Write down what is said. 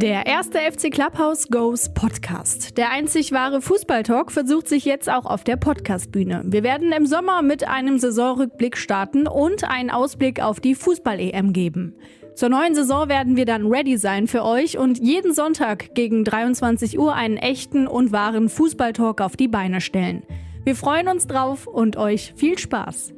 Der erste FC Clubhouse Goes Podcast. Der einzig wahre Fußballtalk versucht sich jetzt auch auf der Podcastbühne. Wir werden im Sommer mit einem Saisonrückblick starten und einen Ausblick auf die Fußball-EM geben. Zur neuen Saison werden wir dann ready sein für euch und jeden Sonntag gegen 23 Uhr einen echten und wahren Fußballtalk auf die Beine stellen. Wir freuen uns drauf und euch viel Spaß.